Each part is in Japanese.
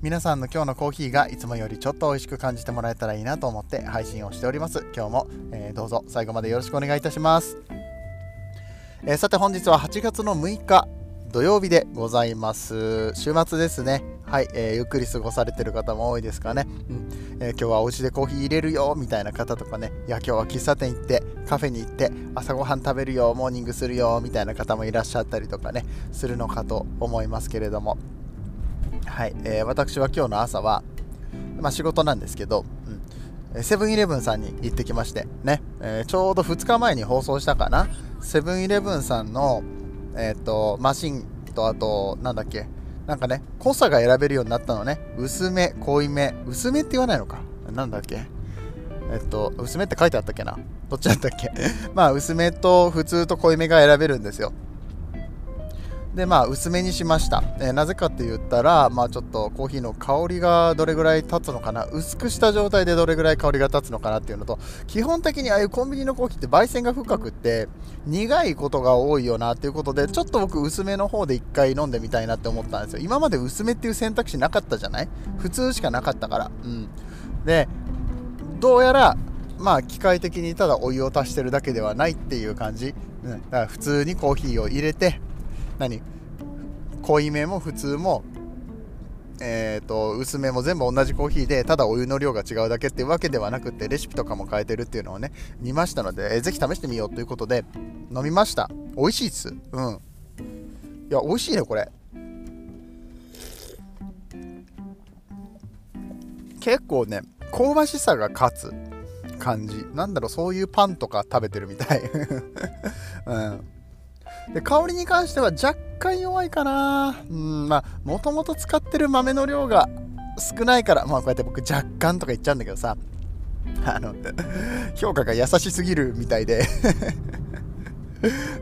皆さんの今日のコーヒーがいつもよりちょっと美味しく感じてもらえたらいいなと思って配信をしております。今日も、えー、どうぞ最後までよろしくお願いいたします、えー、さて本日は8月の6日土曜日でございます。週末ですね。はい、えー、ゆっくり過ごされてる方も多いですかね、うん。え今日はお家でコーヒー入れるよみたいな方とかね。いや今日は喫茶店行ってカフェに行って朝ごはん食べるよモーニングするよみたいな方もいらっしゃったりとかねするのかと思いますけれども。はい、えー、私は今日の朝は、まあ、仕事なんですけど、うんセブンイレブンさんに行ってきましてね、えー、ちょうど2日前に放送したかな。セブンイレブンさんの、えーと、マシンとあとなんだっけなんかね濃さが選べるようになったのね。薄め濃いめ。薄めって言わないのか。なんだっけ。えっと薄めって書いてあったっけな。どっちだったっけ。まあ薄めと普通と濃いめが選べるんですよ。でまあ薄めにしました、えー、なぜかって言ったらまあちょっとコーヒーの香りがどれぐらい立つのかな。薄くした状態でどれぐらい香りが立つのかなっていうのと基本的にああいうコンビニのコーヒーって焙煎が深くって苦いことが多いよなっていうことでちょっと僕薄めの方で1回飲んでみたいなって思ったんですよ。今まで薄めっていう選択肢なかったじゃない？普通しかなかったから。うん。でどうやらまあ機械的にただお湯を足してるだけではないっていう感じ、うん、だから普通にコーヒーを入れて何？濃いめも普通もえーと、薄めも全部同じコーヒーでただお湯の量が違うだけっていうわけではなくてレシピとかも変えてるっていうのをね見ましたので、えー、ぜひ試してみようということで飲みました。美味しいっす。うん。いや美味しいねこれ。結構ね香ばしさが勝つ感じ。なんだろうそういうパンとか食べてるみたい。うん。で香りに関しては若干弱いかな。うんまあもともと使ってる豆の量が少ないからまあこうやって僕若干とか言っちゃうんだけどさ。あの 評価が優しすぎるみたいで。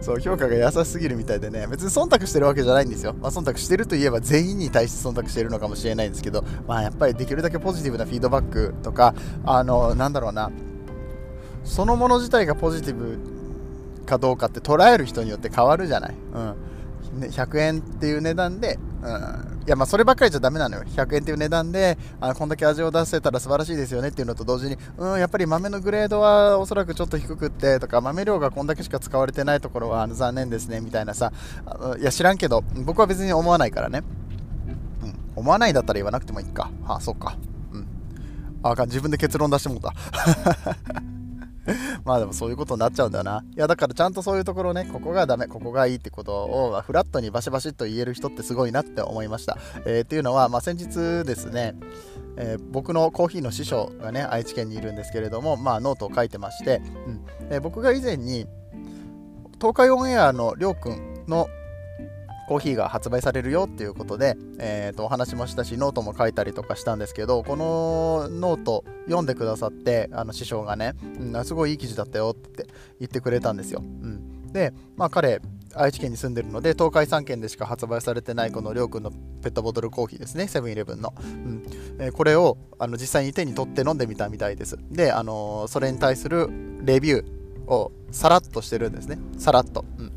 そう評価が優しすぎるみたいでね。別に忖度してるわけじゃないんですよ、まあ、忖度してるといえば全員に対して忖度してるのかもしれないんですけど。まあやっぱりできるだけポジティブなフィードバックとかあのなんだろうな。そのもの自体がポジティブかどうかって捉える人によって変わるじゃない。うん。ね、100円っていう値段で、うん。いや、まあ、そればっかりじゃダメなのよ。100円っていう値段で、あこんだけ味を出せたら素晴らしいですよねっていうのと同時に、うん、やっぱり豆のグレードはおそらくちょっと低くってとか、豆量がこんだけしか使われてないところは残念ですねみたいなさ、いや、知らんけど、僕は別に思わないからね。うん。思わないだったら言わなくてもいいか。はあ、そっか。うん。あかん、自分で結論出してもうた。まあでもそういうことになっちゃうんだよな。いやだからちゃんとそういうところね、ここがダメ、ここがいいってことをフラットにバシバシっと言える人ってすごいなって思いました。えー、っていうのは、まあ、先日ですね、えー、僕のコーヒーの師匠がね、愛知県にいるんですけれども、まあノートを書いてまして、うんえー、僕が以前に東海オンエアのりょうくんのコーヒーが発売されるよっていうことで、えー、とお話もしたしノートも書いたりとかしたんですけどこのノート読んでくださってあの師匠がね、うん、すごいいい記事だったよって言ってくれたんですよ。うん、で、まあ、彼愛知県に住んでるので東海3県でしか発売されてないこのりょうくんのペットボトルコーヒーですねセブンイレブンの、うん。えー、これをあの実際に手に取って飲んでみたみたいです。で、あのー、それに対するレビューをさらっとしてるんですね。さらっと、うん、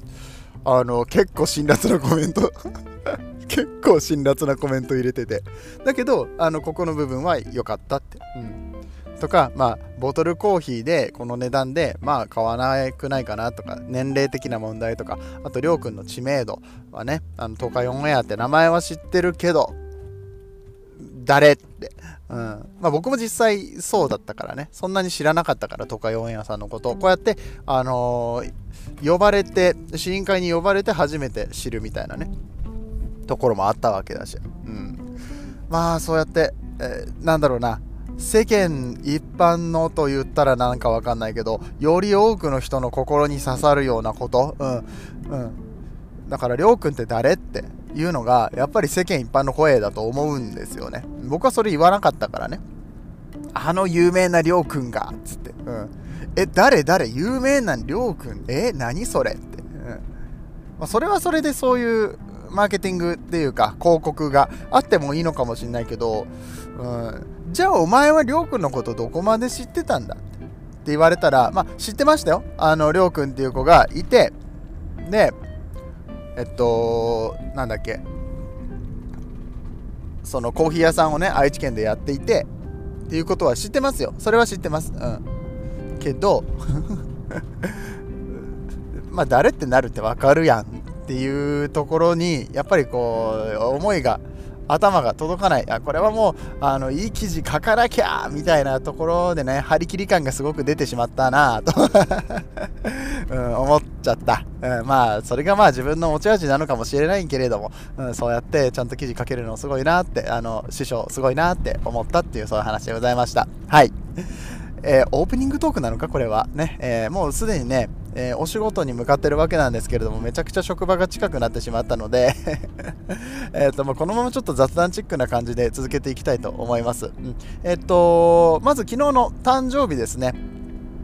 あの結構辛辣なコメント。結構辛辣なコメント入れてて。だけどあのここの部分は良かったって、うん、とかまあボトルコーヒーでこの値段でまあ買わなくないかなとか年齢的な問題とかあとりょうくんの知名度はねあの東海オンエアって名前は知ってるけど誰って、うん。まあ、僕も実際そうだったからね。そんなに知らなかったから東海オンエアさんのこと。をこうやってあのー呼ばれて試飲会に呼ばれて初めて知るみたいなね。ところもあったわけだし、うん、まあそうやって、えー、なんだろうな。世間一般のと言ったらなんかわかんないけどより多くの人の心に刺さるようなこと、うん。うん、だからりょうくんって誰って。いうのがやっぱり世間一般の声だと思うんですよね。僕はそれ言わなかったからね。あの有名なりょうくんがつって、うん。え、誰？誰？有名なりょうくん？え、何それ？って。うん。まあ、それはそれでそういうマーケティングっていうか広告があってもいいのかもしれないけど、うん、じゃあお前はりょうくんのことどこまで知ってたんだ？って言われたら、まあ知ってましたよ。あの、りょうくんっていう子がいて、で、えっと、なんだっけ、そのコーヒー屋さんをね、愛知県でやっていて、っていうことは知ってますよ。それは知ってます。うん。けど まあ誰ってなるってわかるやんっていうところにやっぱりこう思いが頭が届かない。あこれはもうあのいい記事書かなきゃみたいなところでね張り切り感がすごく出てしまったなと うん、思っちゃった、うん、まあそれがまあ自分の持ち味なのかもしれないけれども、うん、そうやってちゃんと記事書けるのすごいなってあの師匠すごいなって思ったっていうそういう話でございました。はい。えー、オープニングトークなのかこれは。ね、えー、もうすでにねえー、お仕事に向かってるわけなんですけれどもめちゃくちゃ職場が近くなってしまったので えと、まこのままちょっと雑談チックな感じで続けていきたいと思います、うん、えっ、とまず昨日の誕生日ですね。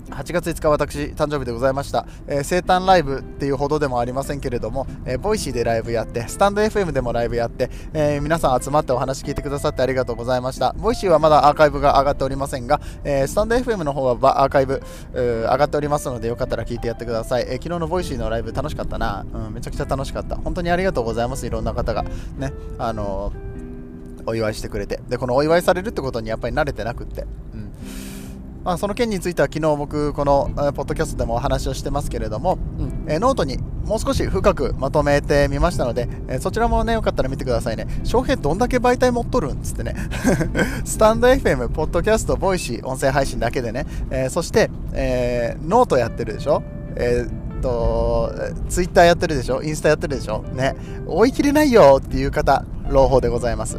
8月5日私誕生日でございました、えー、生誕ライブっていうほどでもありませんけれども、えー、ボイシーでライブやってスタンド FM でもライブやって、えー、皆さん集まってお話聞いてくださってありがとうございました。 Voicy はまだアーカイブが上がっておりませんが、えスタンド FM の方はアーカイブ上がっておりますのでよかったら聞いてやってください、え昨日の Voicy のライブ楽しかったな、うん、めちゃくちゃ楽しかった。本当にありがとうございますいろんな方が。ねあのお祝いしてくれて。でこのお祝いされるってことにやっぱり慣れてなくって、うん。まあ、その件については昨日僕この、えー、ポッドキャストでもお話をしてますけれども、うん。えー、ノートにもう少し深くまとめてみましたので、えー、そちらもねよかったら見てくださいね。翔平どんだけ媒体持っとるんつってね。スタンド FM ポッドキャストボイシー音声配信だけでね、えそして、えノートやってるでしょ？えーと、ツイッターやってるでしょ？インスタやってるでしょ？ね、追い切れないよっていう方、朗報でございます。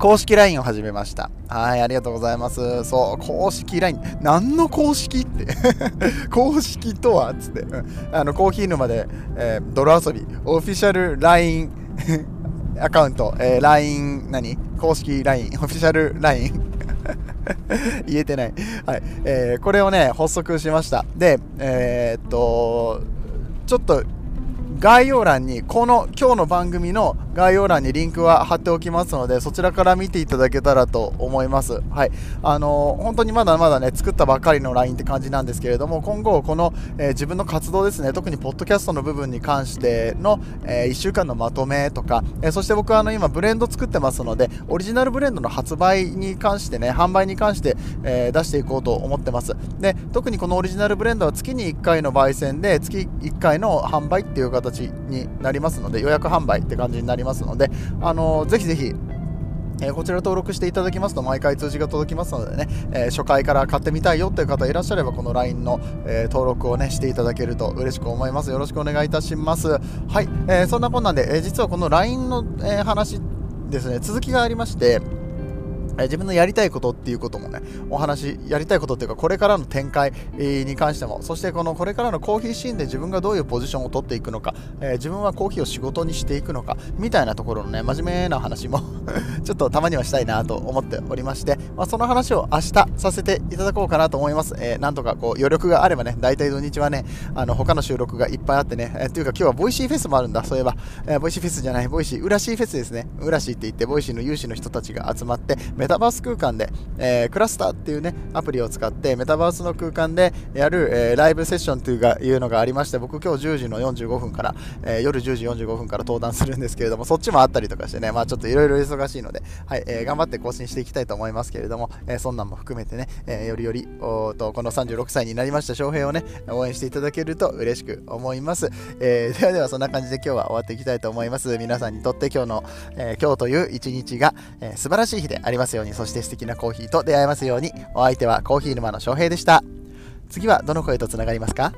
公式 LINE を始めました。はい、ありがとうございます。そう、公式 LINE。何の公式って？公式とはつって、あの、コーヒー沼で、えー、泥遊び、オフィシャル LINE アカウント、えー、LINE、何？公式 LINE、オフィシャル LINE 言えてない。はい。えー、これをね、発足しました。で、えー、っと、ちょっと概要欄にこの今日の番組の概要欄にリンクは貼っておきますのでそちらから見ていただけたらと思います。はい。あのー、本当にまだまだね作ったばっかりの LINE って感じなんですけれども今後この、えー、自分の活動ですね特にポッドキャストの部分に関しての、えー、1週間のまとめとか、えそして僕はあの今ブレンド作ってますのでオリジナルブレンドの発売に関してね販売に関して、え出していこうと思ってます。で特にこのオリジナルブレンドは月に1回の焙煎で月1回の販売っていう形形になりますので予約販売って感じになりますので、あのぜひぜひえー、こちら登録していただきますと毎回通知が届きますのでね、えー、初回から買ってみたいよという方いらっしゃればこの LINE の、えー、登録をねしていただけると嬉しく思います。よろしくお願いいたします。はい、えそんなこんなんで、え実はこの LINE の、え話ですね続きがありましてえ自分のやりたいことっていうこともね、お話、やりたいことっていうか、これからの展開に関しても、そしてこのこれからのコーヒーシーンで自分がどういうポジションを取っていくのか、え、自分はコーヒーを仕事にしていくのか、みたいなところのね、真面目な話も ちょっとたまにはしたいなと思っておりまして、まあ、その話を明日させていただこうかなと思います。えー、なんとかこう余力があればね、大体土日はね、あの他の収録がいっぱいあってね、えー、っていうか今日は Voicy フェスもあるんだ、そういえば、え、 Voicy フェスじゃない、 Voicy、ウラシーフェスですね。ウラシーって言って、 Voicy の有志の人たちが集まって、メタバース空間でえー、クラスターっていうね、アプリを使ってメタバースの空間でやる、えー、ライブセッションというがいうのがありまして、僕今日10時の45分から、えー、夜10時45分から登壇するんですけれども、そっちもあったりとかしてね、まあちょっといろいろ忙しいので、はい、えー、頑張って更新していきたいと思いますけれども、えー、そんなんも含めてね、えー、よりよりおとこの36歳になりました翔平をね、応援していただけると嬉しく思います。えー、ではではそんな感じで今日は終わっていきたいと思います。皆さんにとって今日の、えー、今日という一日が、えー、素晴らしい日でありますますように、そして素敵なコーヒーと出会えますように、お相手はコーヒー沼の翔平でした。次はどの声とつながりますか？